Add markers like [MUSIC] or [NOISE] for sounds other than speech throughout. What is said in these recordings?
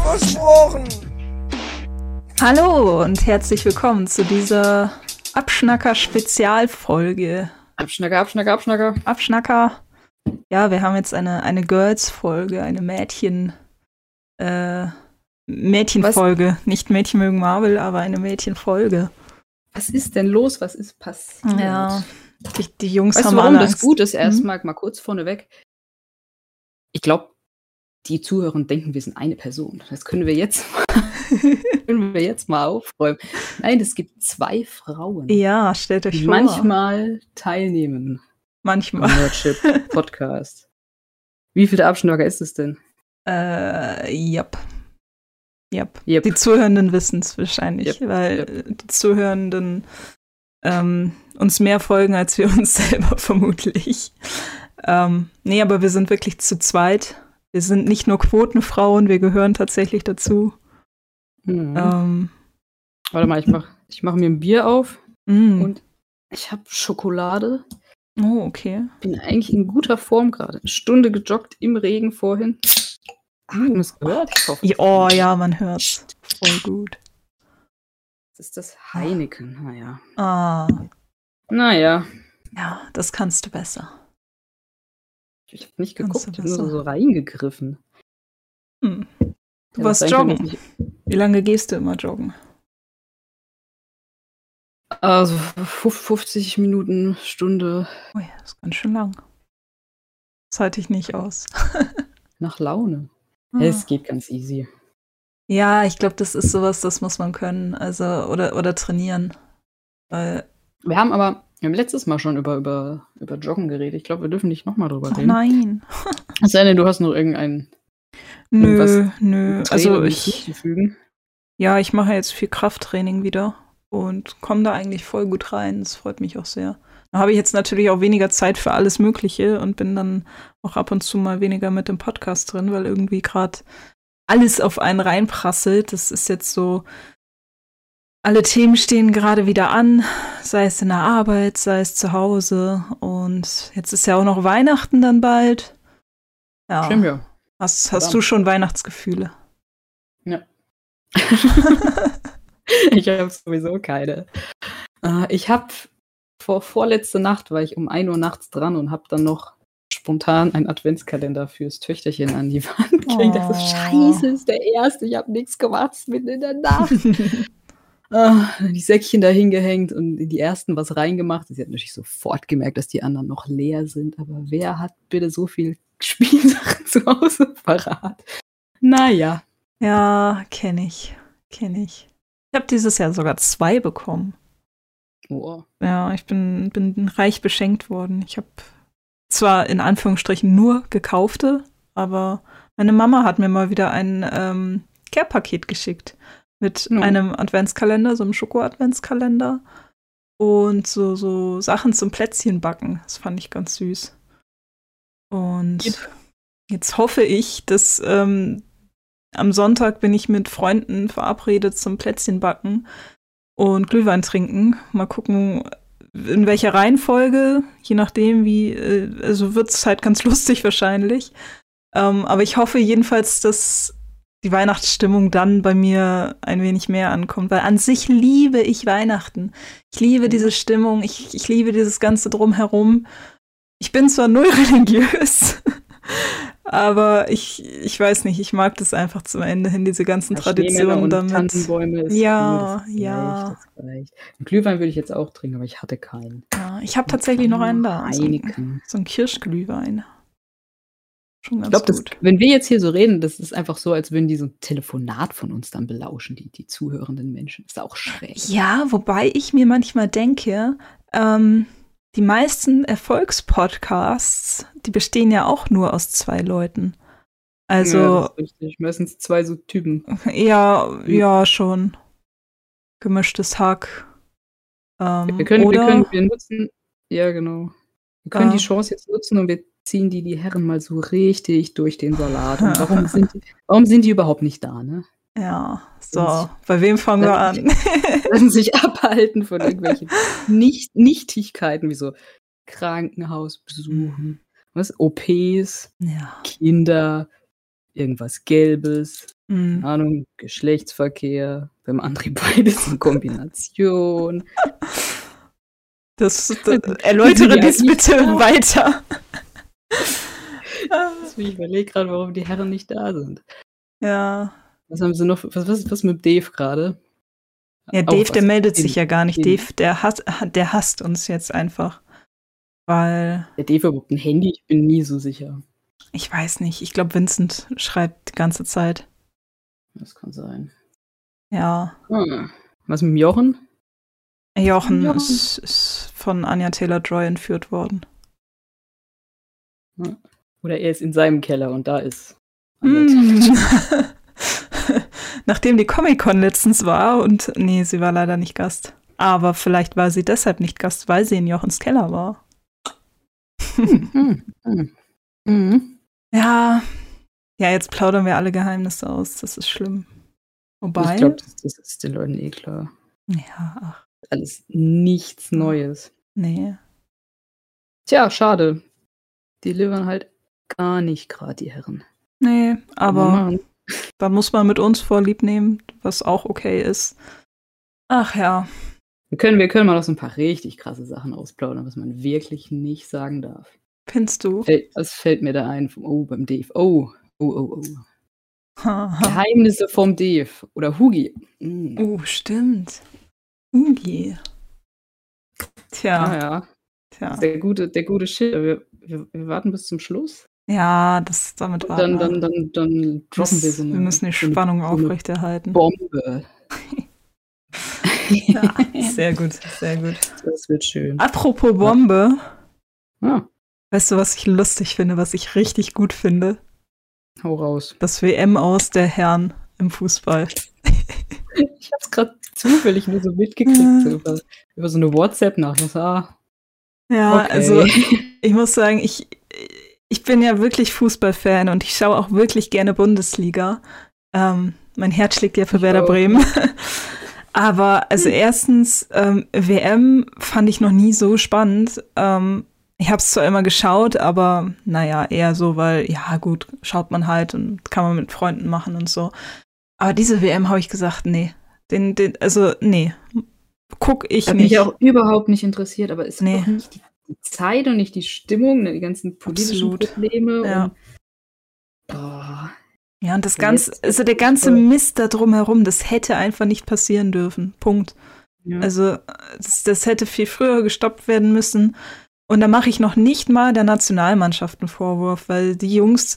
Versprochen. Hallo und herzlich willkommen zu dieser Abschnacker-Spezialfolge. Abschnacker, Abschnacker, Abschnacker. Abschnacker. Ja, wir haben jetzt eine, eine Girls-Folge, eine Mädchen, äh, Mädchenfolge. Nicht Mädchen mögen Marvel, aber eine Mädchenfolge. Was ist denn los? Was ist passiert? Ja, die, die Jungs Weißt haben du, warum alle das Angst. gut ist? Mhm. Erstmal mal kurz vorneweg. Ich glaube, die Zuhörer denken, wir sind eine Person. Das können wir jetzt mal, [LAUGHS] können wir jetzt mal aufräumen. Nein, es gibt zwei Frauen, Ja, stellt euch die vor. manchmal teilnehmen Manchmal. am Nerdship Podcast. Wie viele Abschnacker ist es denn? Äh, yep. Yep. Yep. Die Zuhörenden wissen es wahrscheinlich, Yep, weil yep. die Zuhörenden ähm, uns mehr folgen als wir uns [LAUGHS] selber vermutlich. Ähm, nee, aber wir sind wirklich zu zweit. Wir sind nicht nur Quotenfrauen, wir gehören tatsächlich dazu. Mhm. Ähm, Warte mal, ich mach, ich mach mir ein Bier auf mm. und ich habe Schokolade. oh, okay. Bin eigentlich in guter Form gerade. Eine Stunde gejoggt im Regen vorhin. Ach, du hast gehört? Ich hoffe, oh ja, man hört's. Voll gut. Das ist das Heineken. Naja. Ah, Naja. ja, das kannst du besser. Ich habe nicht geguckt, ich habe nur so reingegriffen. Hm. Du Ja, warst kann, joggen. ich- Wie lange gehst du immer joggen? Also fuf- 50 Minuten, Stunde Oh ja, das ist ganz schön lang. Das halte ich nicht aus. [LAUGHS] nach Laune. Ah. Es geht ganz easy. Ja, ich glaube, das ist sowas, das muss man können. Also, oder, oder trainieren. Weil, Wir haben aber, wir haben letztes Mal schon über, über, über Joggen geredet. Ich glaube, wir dürfen nicht nochmal drüber ach reden. nein. Es sei denn, du hast noch irgendein Nö, nö. Also ich, ja, ich mache jetzt viel Krafttraining wieder und komme da eigentlich voll gut rein. Das freut mich auch sehr. Da habe ich jetzt natürlich auch weniger Zeit für alles Mögliche und bin dann auch ab und zu mal weniger mit dem Podcast drin, weil irgendwie gerade alles auf einen reinprasselt. Das ist jetzt so, alle Themen stehen gerade wieder an, sei es in der Arbeit, sei es zu Hause. Und jetzt ist ja auch noch Weihnachten dann bald. Ja. Stimmt ja. Hast, hast du schon Weihnachtsgefühle? [LAUGHS] ich habe sowieso keine. Äh, ich habe vor vorletzte Nacht war ich um 1 Uhr nachts dran und habe dann noch spontan einen Adventskalender fürs Töchterchen an die Wand gehängt. Ich dachte, Oh. Scheiße, ist der erste, ich habe nichts gemacht, ist mitten in der Nacht. [LAUGHS] Ah, die Säckchen da hingehängt und in die ersten was reingemacht. Sie hat natürlich sofort gemerkt, dass die anderen noch leer sind. Aber wer hat bitte so viel [LAUGHS] Spielsachen zu Hause parat? Naja. ja, kenne ich. Kenne ich. Ich habe dieses Jahr sogar zwei bekommen. Oh. Ja, ich bin, bin reich beschenkt worden. Ich habe zwar in Anführungsstrichen nur gekaufte, aber meine Mama hat mir mal wieder ein ähm, Care-Paket geschickt mit Oh. einem Adventskalender, so einem Schoko-Adventskalender und so, so Sachen zum Plätzchenbacken. Das fand ich ganz süß. Und Geht. jetzt hoffe ich, dass ähm, am Sonntag bin ich mit Freunden verabredet zum Plätzchenbacken und Glühwein trinken. Mal gucken, in welcher Reihenfolge, je nachdem, wie, äh, also wird es halt ganz [LAUGHS] lustig wahrscheinlich. Ähm, aber ich hoffe jedenfalls, dass die Weihnachtsstimmung dann bei mir ein wenig mehr ankommt, weil an sich liebe ich Weihnachten. Ich liebe diese Stimmung, ich, ich liebe dieses ganze Drumherum. Ich bin zwar [LAUGHS] null religiös, [LAUGHS] aber ich, ich weiß nicht, ich mag das einfach zum Ende hin, diese ganzen Schneemänner Traditionen und damit. Tannenbäume ist Ja, das ja. Reicht. Einen Glühwein würde ich jetzt auch trinken, aber ich hatte keinen. Ja, ich habe tatsächlich noch einen da. So, ein- so ein Kirschglühwein. Schon Ich ganz glaube, gut. wenn wir jetzt hier so reden, das ist einfach so, als würden die so ein Telefonat von uns dann belauschen, die, die zuhörenden Menschen. Ist auch schräg. Ja, wobei ich mir manchmal denke, ähm, die meisten Erfolgspodcasts, die bestehen ja auch nur aus zwei Leuten. Also, ja, das ist richtig. Meistens zwei so Typen. [LAUGHS] ja, ja, schon. Gemischtes Hack. Ähm, Wir können, wir oder, können, wir nutzen, ja genau. Wir können Ja. die Chance jetzt nutzen und wir ziehen die, die Herren mal so richtig durch den Salat. Und [LAUGHS] warum sind die, warum sind die überhaupt nicht da, ne? ja, so, bei wem fangen wir an? Lassen sich [LAUGHS] abhalten von irgendwelchen [LAUGHS] nicht Nichtigkeiten, wie so Krankenhausbesuchen, was? OPs, ja. Kinder, irgendwas Gelbes, keine Ahnung, Geschlechtsverkehr, beim André beides in Kombination. Das, das erläutere dies bitte weiter. Ich überlege gerade, warum die Herren nicht da sind. ja. Was haben sie noch? Was, was, was mit Dave gerade? Ja, Dave, der meldet in- sich ja gar nicht. in- Dave, der hasst, der hasst uns jetzt einfach. Weil, Der Dave überhaupt ein Handy? Ich bin nie so sicher. ich weiß nicht, ich glaube, Vincent schreibt die ganze Zeit. Das kann sein. Ja. Hm. Was mit Jochen? Jochen Jochen. ist, ist von Anja Taylor-Joy entführt worden. Oder er ist in seinem Keller und da ist. Mm. [LAUGHS] Nachdem die Comic-Con letztens war und nee, sie war leider nicht Gast. Aber vielleicht war sie deshalb nicht Gast, weil sie in Jochens Keller war. Hm. Hm. Hm. Ja. Ja, jetzt plaudern wir alle Geheimnisse aus. Das ist schlimm. Wobei. Ich glaube, das, das ist den Leuten eh klar. ja, ach, Alles nichts Neues. nee. Tja, schade. Die livern halt gar nicht gerade, die Herren. Nee, aber da muss man mit uns vorlieb nehmen, was auch okay ist. Ach ja. Wir können, wir können mal noch so ein paar richtig krasse Sachen ausplaudern, was man wirklich nicht sagen darf. Findest du? Was fällt mir da ein? vom- Oh, beim Dave. Oh, oh, oh, oh. Haha. [LAUGHS] Geheimnisse vom Dave. Oder Hugi. Mm. Oh, stimmt. Ugi. Tja, Ah, ja. tja. Der gute, der gute Shit. Wir, wir, wir warten bis zum Schluss. Ja, das damit warten dann, dann, dann, dann droppen wir so eine, wir müssen die Spannung so aufrechterhalten. Bombe. [LAUGHS] Ja, sehr gut, sehr gut. Das wird schön. Apropos Bombe, Ah, weißt du, was ich lustig finde, was ich richtig gut finde? hau raus. Das WM aus der Herren im Fußball. [LAUGHS] Ich hab's gerade zufällig nur so mitgekriegt. So über, über so eine WhatsApp-Nachricht. Ah, Ja, okay. also [LAUGHS] ich muss sagen, ich, ich bin ja wirklich Fußballfan und ich schaue auch wirklich gerne Bundesliga. Ähm, mein Herz schlägt ja für Ich Werder auch. Bremen. [LAUGHS] Aber also erstens, ähm, WM fand ich noch nie so spannend. Ähm, ich habe es zwar immer geschaut, aber naja, eher so, weil, ja gut, schaut man halt und kann man mit Freunden machen und so. Aber diese WM habe ich gesagt, nee. Den, den, also, nee. Guck ich Hat mich nicht. auch überhaupt nicht interessiert, aber ist Nee. auch nicht die, die Zeit und nicht die Stimmung, ne, die ganzen politischen Absolut. Probleme. Ja. Und, boah, Ja, und das ganze, also der ganze. Mist da drumherum, das hätte einfach nicht passieren dürfen. Punkt. ja. Also, das, das hätte viel früher gestoppt werden müssen. Und da mache ich noch nicht mal der Nationalmannschaft einen Vorwurf, weil die Jungs,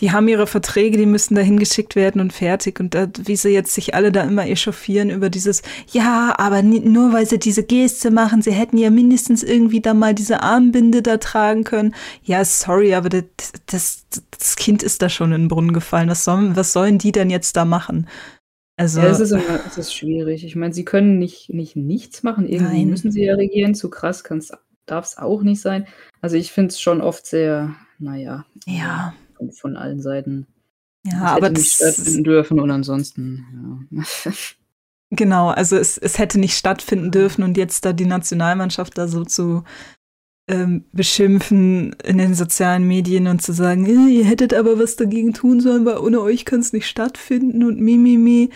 die haben ihre Verträge, die müssen da hingeschickt werden und fertig. Und da, wie sie jetzt sich alle da immer echauffieren über dieses, ja, aber nur weil sie diese Geste machen, sie hätten ja mindestens irgendwie da mal diese Armbinde da tragen können. Ja, sorry, aber das, das, das Kind ist da schon in den Brunnen gefallen. Was sollen, was sollen die denn jetzt da machen? Also, ja, es ist, immer, es ist schwierig. Ich meine, sie können nicht, nicht nichts machen. Irgendwie Nein. müssen sie ja regieren. Zu krass darf es auch nicht sein. Also ich finde es schon oft sehr, naja, ja, von, von allen Seiten. ja, Es aber hätte nicht das, stattfinden dürfen und ansonsten, ja. [LAUGHS] Genau, also es, es hätte nicht stattfinden dürfen und jetzt da die Nationalmannschaft da so zu ähm, beschimpfen in den sozialen Medien und zu sagen, ihr hättet aber was dagegen tun sollen, weil ohne euch kann es nicht stattfinden und mi, mi, mi.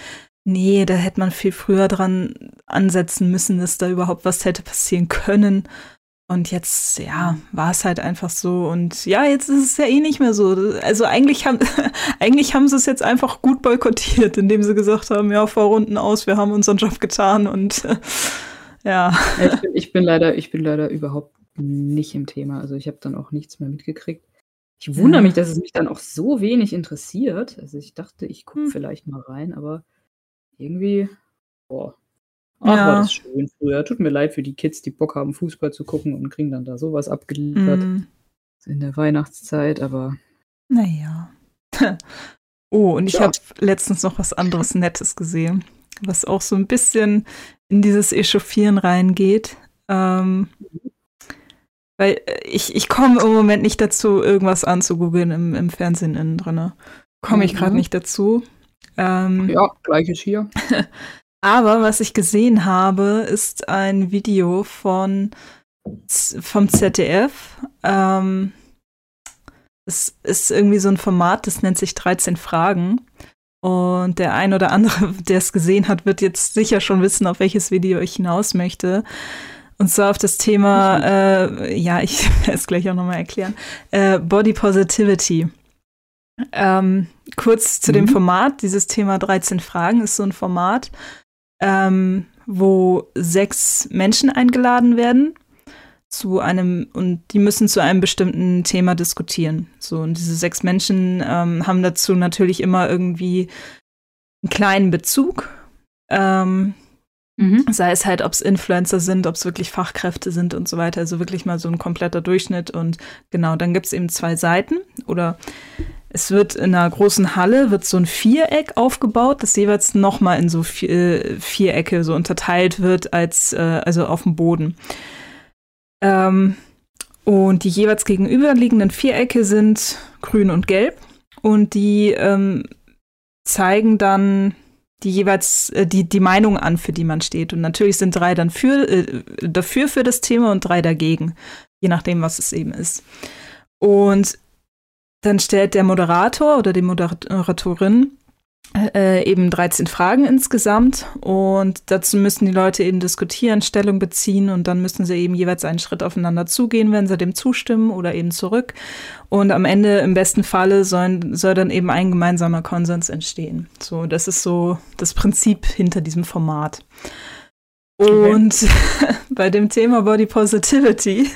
Nee, da hätte man viel früher dran ansetzen müssen, dass da überhaupt was hätte passieren können. Und jetzt, ja, war es halt einfach so. Und ja, jetzt ist es ja eh nicht mehr so. Also eigentlich haben, [LAUGHS] eigentlich haben sie es jetzt einfach gut boykottiert, indem sie gesagt haben, ja, Vorrunden aus, wir haben unseren Job getan und [LAUGHS] ja. Ich, bin, ich, bin leider, ich bin leider überhaupt nicht im Thema. Also ich habe dann auch nichts mehr mitgekriegt. Ich wundere mich, dass es mich dann auch so wenig interessiert. Also ich dachte, ich gucke Hm. vielleicht mal rein, aber irgendwie, boah. Ach, Ja. war das schön früher. Tut mir leid für die Kids, die Bock haben, Fußball zu gucken und kriegen dann da sowas abgeliefert Mm, in der Weihnachtszeit, aber naja. [LAUGHS] oh, und ich Ja. habe letztens noch was anderes Nettes gesehen, was auch so ein bisschen in dieses Echauffieren reingeht. Ähm, weil äh, ich, ich komme im Moment nicht dazu, irgendwas anzugoogeln im, im Fernsehen innen drin. Komme ich gerade Mhm. nicht dazu. Ähm, Ja, gleiches hier. [LAUGHS] aber was ich gesehen habe, ist ein Video von vom ZDF. Ähm, es ist irgendwie so ein Format, das nennt sich 13 Fragen. Und der ein oder andere, [LAUGHS] der es gesehen hat, wird jetzt sicher schon wissen, auf welches Video ich hinaus möchte. Und zwar auf das Thema, [LAUGHS] äh, ja, ich [LAUGHS] werde es gleich auch nochmal erklären, äh, Body Positivity. Ähm, kurz zu dem Mhm. Format. Dieses Thema 13 Fragen ist so ein Format, ähm, wo sechs Menschen eingeladen werden zu einem und die müssen zu einem bestimmten Thema diskutieren. So und diese sechs Menschen ähm, haben dazu natürlich immer irgendwie einen kleinen Bezug. Ähm, Mhm. sei es halt, ob es Influencer sind, ob es wirklich Fachkräfte sind und so weiter. Also wirklich mal so ein kompletter Durchschnitt. Und genau, dann gibt es eben zwei Seiten oder es wird in einer großen Halle wird so ein Viereck aufgebaut, das jeweils nochmal in so vier, äh, Vierecke so unterteilt wird als äh, also auf dem Boden. Ähm, und die jeweils gegenüberliegenden Vierecke sind grün und gelb und die ähm, zeigen dann die jeweils äh, die, die Meinung an, für die man steht. Und natürlich sind drei dann für, äh, dafür für das Thema und drei dagegen, je nachdem, was es eben ist. Und dann stellt der Moderator oder die Moderatorin äh, eben 13 Fragen insgesamt und dazu müssen die Leute eben diskutieren, Stellung beziehen und dann müssen sie eben jeweils einen Schritt aufeinander zugehen, wenn sie dem zustimmen oder eben zurück. Und am Ende, im besten Falle, sollen, soll dann eben ein gemeinsamer Konsens entstehen. So, das ist so das Prinzip hinter diesem Format. Und [LAUGHS] bei dem Thema Body Positivity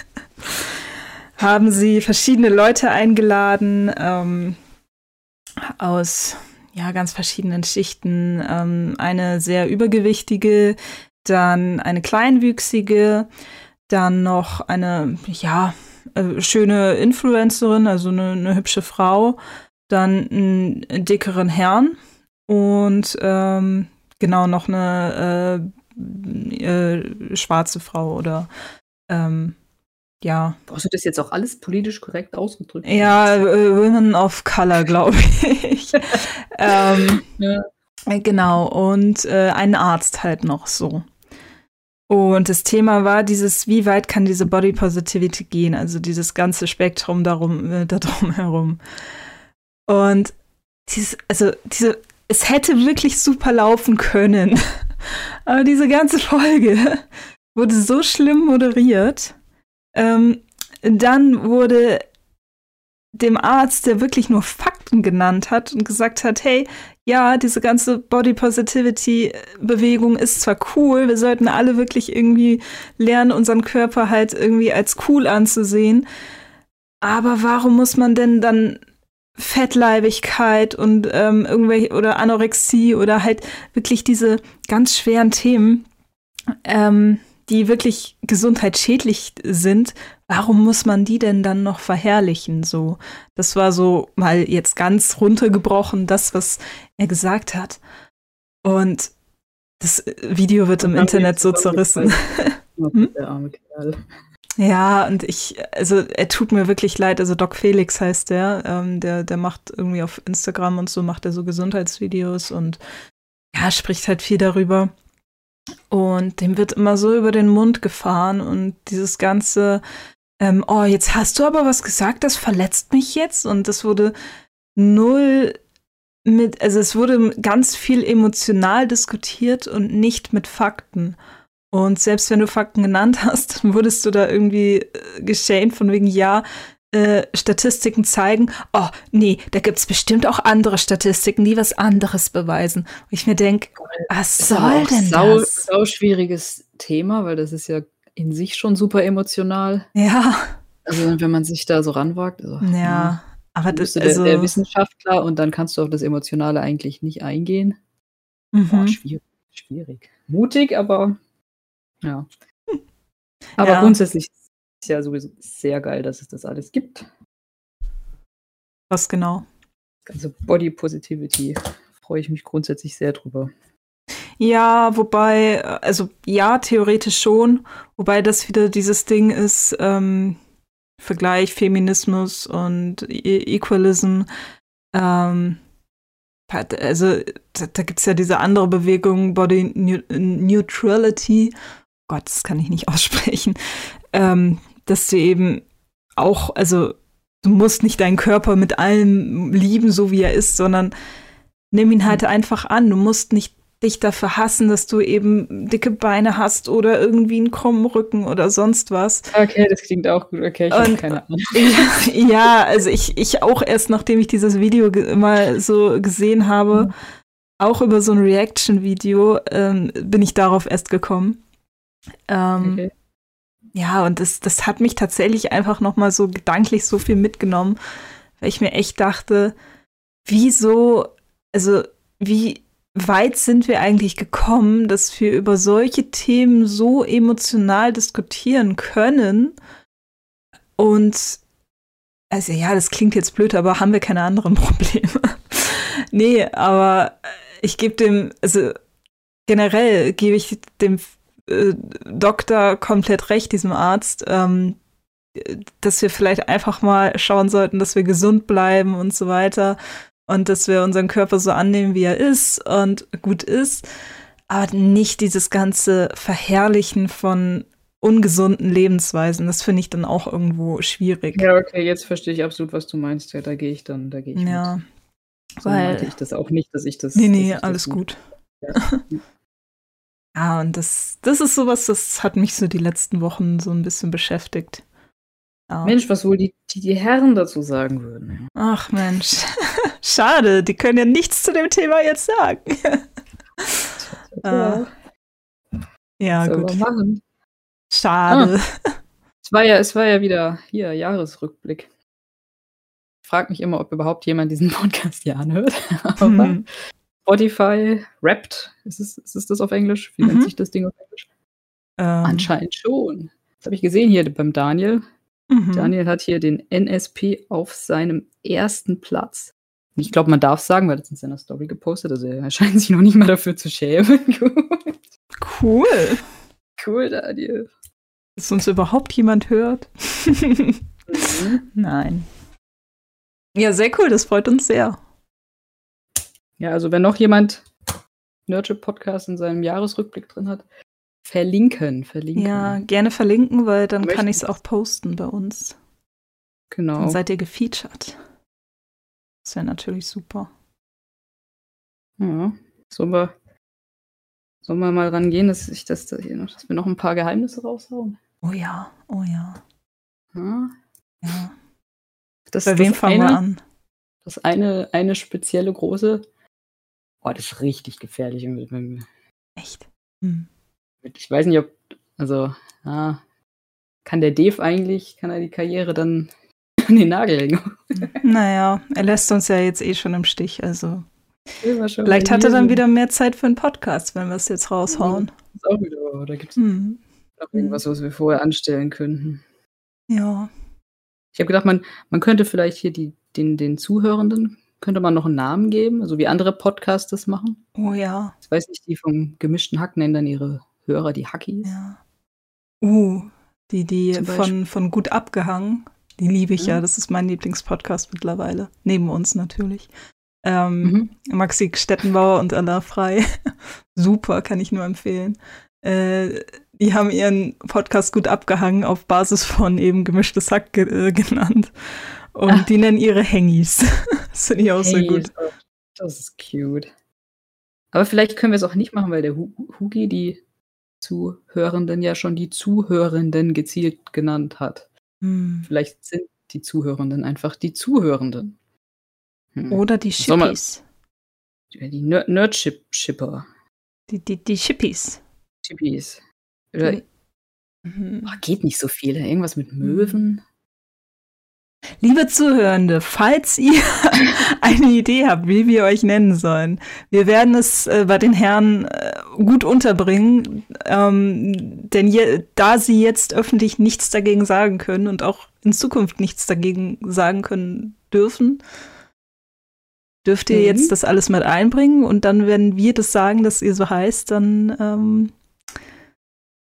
haben sie verschiedene Leute eingeladen ähm, aus ja ganz verschiedenen Schichten. Ähm, eine sehr übergewichtige, dann eine kleinwüchsige, dann noch eine ja äh, schöne Influencerin, also eine, eine hübsche Frau, dann einen dickeren Herrn und ähm, genau noch eine äh, äh, schwarze Frau oder ähm, ja. Brauchst du das jetzt auch alles politisch korrekt ausgedrückt? Ja, äh, Women of Color, glaube ich. [LAUGHS] ähm, Ja. äh, Genau, und äh, einen Arzt halt noch so. Und das Thema war dieses, wie weit kann diese Body Positivity gehen, also dieses ganze Spektrum darum, äh, darum herum. Und dieses, also diese, es hätte wirklich super laufen können. [LAUGHS] Aber diese ganze Folge [LAUGHS] wurde so schlimm moderiert. Ähm, dann wurde dem Arzt, der wirklich nur Fakten genannt hat und gesagt hat, hey, ja, diese ganze Body Positivity Bewegung ist zwar cool, wir sollten alle wirklich irgendwie lernen, unseren Körper halt irgendwie als cool anzusehen, aber warum muss man denn dann Fettleibigkeit und ähm, irgendwelche oder Anorexie oder halt wirklich diese ganz schweren Themen, ähm, die wirklich gesundheitsschädlich sind, warum muss man die denn dann noch verherrlichen? So, das war so mal jetzt ganz runtergebrochen, das, was er gesagt hat. Und das Video wird im Internet so zerrissen. Okay, [LAUGHS] Der arme Kerl. Ja, und ich, also er tut mir wirklich leid. Also Doc Felix heißt der, ähm, der, der macht irgendwie auf Instagram und so macht er so Gesundheitsvideos und ja, spricht halt viel darüber. Und dem wird immer so über den Mund gefahren und dieses ganze, ähm, oh, jetzt hast du aber was gesagt, das verletzt mich jetzt. Und das wurde null mit, also es wurde ganz viel emotional diskutiert und nicht mit Fakten. Und selbst wenn du Fakten genannt hast, dann [LAUGHS] wurdest du da irgendwie äh, geschämt von wegen, ja, äh, Statistiken zeigen, oh, nee, da gibt's bestimmt auch andere Statistiken, die was anderes beweisen. Und ich mir denke, was Ist aber soll denn sau, das? sau schwieriges Thema, weil das ist ja in sich schon super emotional. Ja, Also wenn man sich da so ranwagt, also, ja, aber dann bist das, du der, also, der Wissenschaftler und dann kannst du auf das Emotionale eigentlich nicht eingehen. Boah, mhm. schwierig, schwierig. Mutig, aber ja. Aber Ja. grundsätzlich ist ja sowieso sehr geil, dass es das alles gibt. was genau? Also Body Positivity freue ich mich grundsätzlich sehr drüber. Ja, wobei, also ja, theoretisch schon, wobei das wieder dieses Ding ist, ähm, Vergleich Feminismus und e Equalism. Ähm, also da, da gibt es ja diese andere Bewegung, Body Neutrality. Gott, das kann ich nicht [LAUGHS] aussprechen. Ähm, dass du eben auch, also du musst nicht deinen Körper mit allem lieben, so wie er ist, sondern nimm ihn halt einfach an. Du musst nicht dich dafür hassen, dass du eben dicke Beine hast oder irgendwie einen krummen Rücken oder sonst was. Okay, das klingt auch gut. Okay, ich habe keine Ahnung. [LAUGHS] ja, also ich, ich auch erst, nachdem ich dieses Video mal so gesehen habe, mhm. auch über so ein Reaction-Video, ähm, bin ich darauf erst gekommen. Ähm, okay. Ja, und das, das hat mich tatsächlich einfach noch mal so gedanklich so viel mitgenommen, weil ich mir echt dachte, wieso, also wie weit sind wir eigentlich gekommen, dass wir über solche Themen so emotional diskutieren können? Und also ja, das klingt jetzt blöd, aber haben wir keine anderen [LAUGHS] Probleme? nee, aber ich gebe dem, also generell gebe ich dem äh, Doktor komplett recht, diesem Arzt, ähm, dass wir vielleicht einfach mal schauen sollten, dass wir gesund bleiben und so weiter und dass wir unseren Körper so annehmen, wie er ist und gut ist, aber nicht dieses ganze Verherrlichen von ungesunden Lebensweisen. Das finde ich dann auch irgendwo schwierig. Ja, okay, jetzt verstehe ich absolut, was du meinst. Ja, da gehe ich dann, da gehe ich ja, mit. So weil meinte ich das auch nicht, dass ich das. Nee, nee, alles gut. Ja. [LAUGHS] ja, und das, das ist sowas, das hat mich so die letzten Wochen so ein bisschen beschäftigt. Ja. Mensch, was wohl die, die, die Herren dazu sagen würden. Ach Mensch. [LAUGHS] Schade, die können ja nichts zu dem Thema jetzt sagen. [LAUGHS] ja, uh, ja gut. Machen? Schade. Ah. Es, war ja, es war ja wieder hier Jahresrückblick. Ich frage mich immer, ob überhaupt jemand diesen [LAUGHS] Podcast hier anhört. Aber mhm. Spotify rappt. Ist es, ist es das auf Englisch? Wie mhm. nennt sich das Ding auf Englisch? Ähm. Anscheinend schon. Das habe ich gesehen hier beim Daniel. Mhm. Daniel hat hier den NSP auf seinem ersten Platz. Ich glaube, man darf sagen, weil das in seiner Story gepostet, also er scheint sich noch nicht mal dafür zu schämen. [LAUGHS] cool. Cool, Daniel. Dass uns überhaupt jemand hört. mhm. [LAUGHS] Nein. Ja, sehr cool, das freut uns sehr. Ja, also wenn noch jemand Nerdship Podcast in seinem Jahresrückblick drin hat, verlinken, verlinken. Ja, gerne verlinken, weil dann kann ich es auch posten bei uns. Genau. Dann seid ihr gefeatured. Das wäre natürlich super. Ja, sollen wir, sollen wir mal rangehen, dass, ich das, dass wir noch ein paar Geheimnisse raushauen? Oh ja, oh ja. Ja. ja. Das, Bei wem fangen wir an? Das eine, eine spezielle große. Oh, das ist richtig gefährlich. Echt? Hm. Ich weiß nicht, ob, also, ja, kann der Dave eigentlich, kann er die Karriere dann [LAUGHS] an den Nagel hängen? naja, er lässt uns ja jetzt eh schon im Stich, also. Vielleicht hat er dann wieder mehr Zeit für einen Podcast, wenn wir es jetzt raushauen. Das ist auch wieder, oder gibt es mhm. noch irgendwas, was wir vorher anstellen könnten? Ja. Ich habe gedacht, man, man könnte vielleicht hier die, den, den Zuhörenden, könnte man noch einen Namen geben, so wie andere Podcasts das machen. Oh ja. Ich weiß nicht, die vom gemischten Hack nennen dann ihre Hörer die Hackies. Ja. Uh, die, die von, von gut abgehangen. Die liebe ich ja. ja. Das ist mein Lieblingspodcast mittlerweile. Neben uns natürlich. Ähm, mhm. Maxi Stettenbauer und Anna Frei. [LAUGHS] Super, kann ich nur empfehlen. Äh, die haben ihren Podcast gut abgehangen auf Basis von eben gemischtes Hack ge äh, genannt. Und Ach. die nennen ihre Hengis. [LAUGHS] das finde ich auch hey, so gut. Das ist cute. Aber vielleicht können wir es auch nicht machen, weil der Hugi die Zuhörenden ja schon die Zuhörenden gezielt genannt hat. Hm. Vielleicht sind die Zuhörenden einfach die Zuhörenden. Hm. Oder die Shippies. Die Ner Nerdship-Shipper. Die, die, die Shippies. Shippies. Oder, mhm. oh, geht nicht so viel. Irgendwas mit Möwen. Liebe Zuhörende, falls ihr [LAUGHS] eine Idee habt, wie wir euch nennen sollen, wir werden es äh, bei den Herren äh, gut unterbringen, ähm, denn je, da sie jetzt öffentlich nichts dagegen sagen können und auch in Zukunft nichts dagegen sagen können dürfen, dürft ihr Mhm. jetzt das alles mit einbringen und dann, wenn wir das sagen, dass ihr so heißt, dann ähm,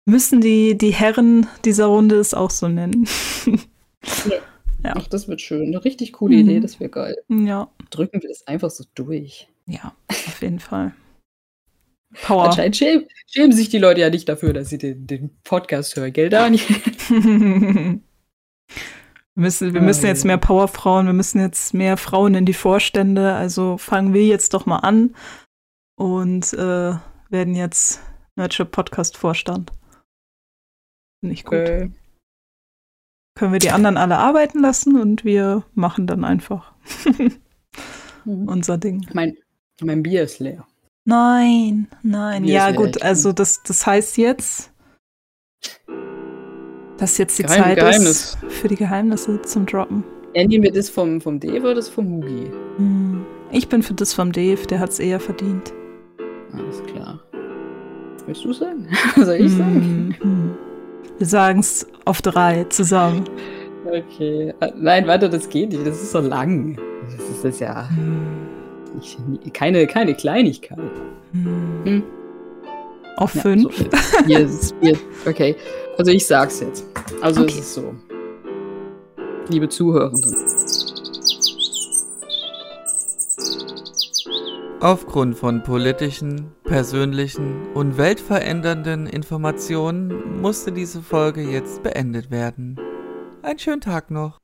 müssen die, die Herren dieser Runde es auch so nennen. Ja. Ach, das wird schön. Eine richtig coole Mhm. Idee, das wäre geil. ja, Drücken wir das einfach so durch. ja, auf jeden Fall. [LAUGHS] Power. Anscheinend schämen, schämen sich die Leute ja nicht dafür, dass sie den, den Podcast hören, gell, Daniel? [LAUGHS] wir müssen, wir müssen jetzt mehr Powerfrauen, wir müssen jetzt mehr Frauen in die Vorstände. Also fangen wir jetzt doch mal an und äh, werden jetzt Nerdship Podcast Vorstand. Ich gut. Okay. Können wir die anderen alle arbeiten lassen und wir machen dann einfach Mhm. [LAUGHS] unser Ding. Mein, mein Bier ist leer. Nein, nein. Ja, gut, also das, das heißt jetzt, dass jetzt die Geheim- Zeit Geheimnis. ist für die Geheimnisse zum Droppen. Ja, nehmen wir das vom, vom Dave oder das vom Hugi? Hm. Ich bin für das vom Dave, der hat es eher verdient. Alles klar. Willst du sagen? Was [LAUGHS] soll ich sagen? Wir sagen es auf drei zusammen. Okay. Nein, warte, das geht nicht. Das ist so lang. Das ist das ja Hm. nicht, keine, keine Kleinigkeit. Hm. Hm. Auf Ja, fünf. So, hier ist es Bier. Okay. Also ich sag's jetzt. Also Okay. es ist so. Liebe Zuhörenden. Aufgrund von politischen, persönlichen und weltverändernden Informationen musste diese Folge jetzt beendet werden. Einen schönen Tag noch.